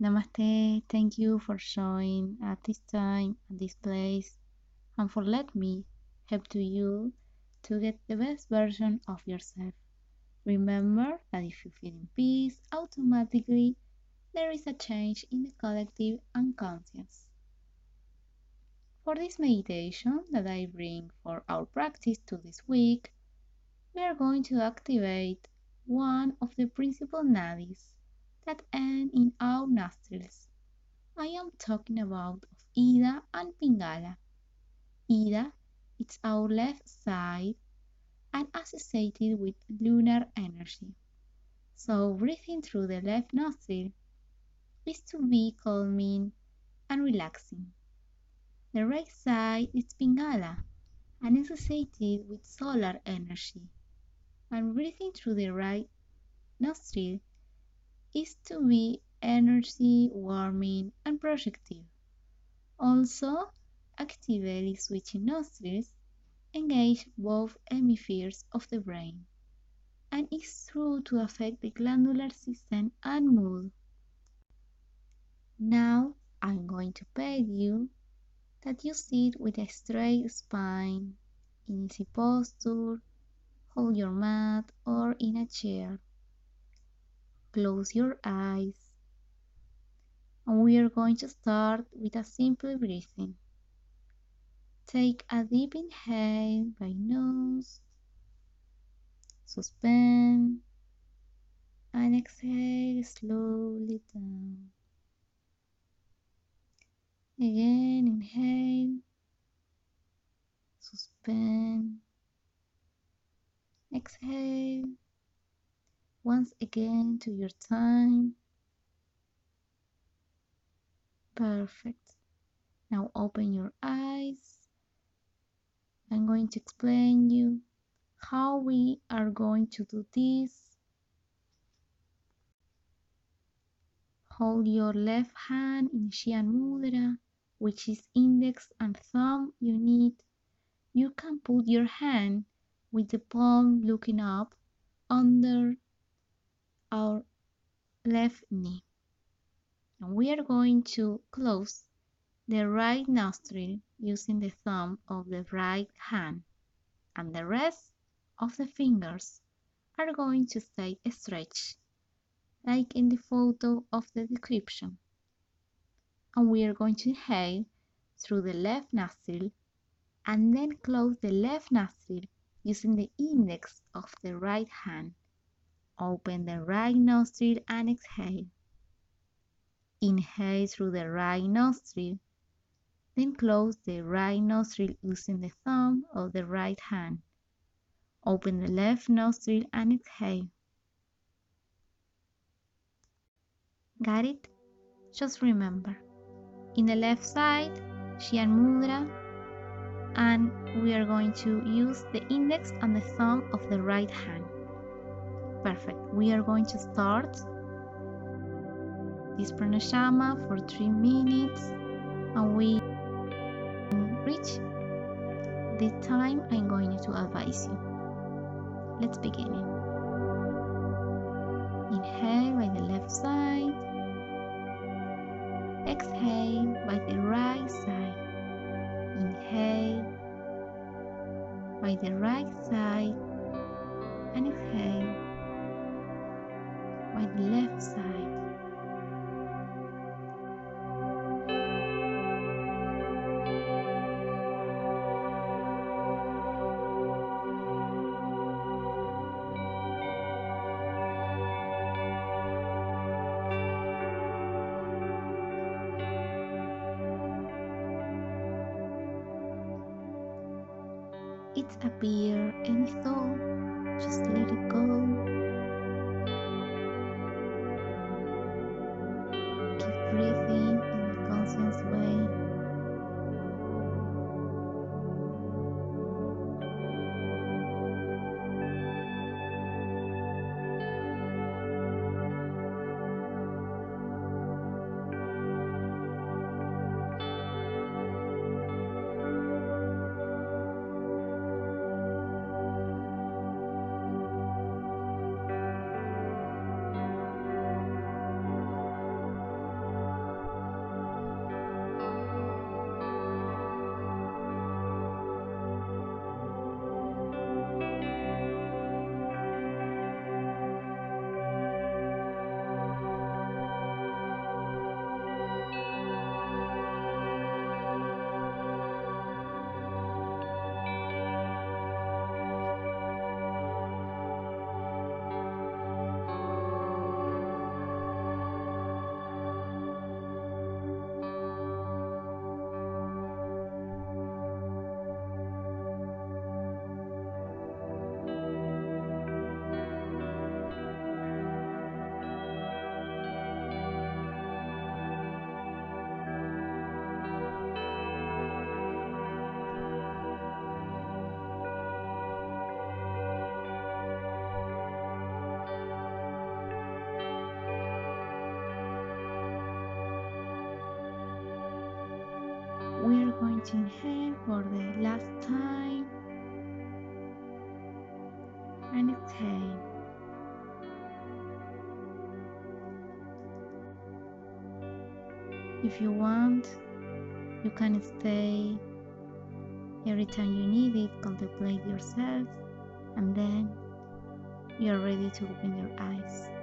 Namaste, thank you for showing at this time, at this place, and for let me help to you to get the best version of yourself. Remember that if you feel in peace, automatically there is a change in the collective unconscious. For this meditation that I bring for our practice to this week, we are going to activate one of the principal nadis that end in our nostrils. I am talking about Ida and Pingala. Ida is our left side and associated with lunar energy. So breathing through the left nostril is to be calming and relaxing. The right side is Pingala and associated with solar energy. And breathing through the right nostril is to be energy warming and projective. Also, actively switching nostrils engage both hemispheres of the brain and is true to affect the glandular system and mood. Now I'm going to beg you that you sit with a straight spine, in easy posture, hold your mat or in a chair. Close your eyes. And we are going to start with a simple breathing. Take a deep inhale by nose. Suspend and exhale slowly down. Again, inhale, suspend, exhale once again to your time. Perfect. Now open your eyes. I'm going to explain you how we are going to do this. Hold your left hand in Gyan Mudra, which is index and thumb you need. You can put your hand with the palm looking up under our left knee. And we are going to close the right nostril using the thumb of the right hand. And the rest of the fingers are going to stay stretched, like in the photo of the description. And we are going to inhale through the left nostril and then close the left nostril using the index of the right hand. Open the right nostril and exhale. Inhale through the right nostril, then close the right nostril using the thumb of the right hand. Open the left nostril and exhale. Got it? Just remember, in the left side, Gyan Mudra, and we are going to use the index and the thumb of the right hand. Perfect. We are going to start this pranayama for three minutes and we reach the time I'm going to advise you. Let's begin. Inhale by the left side. Exhale by the right side. Inhale by the right side and exhale left side. It appear any thought, just let it go. Last time and exhale. If you want, you can stay every time you need it, contemplate yourself, and then you're ready to open your eyes.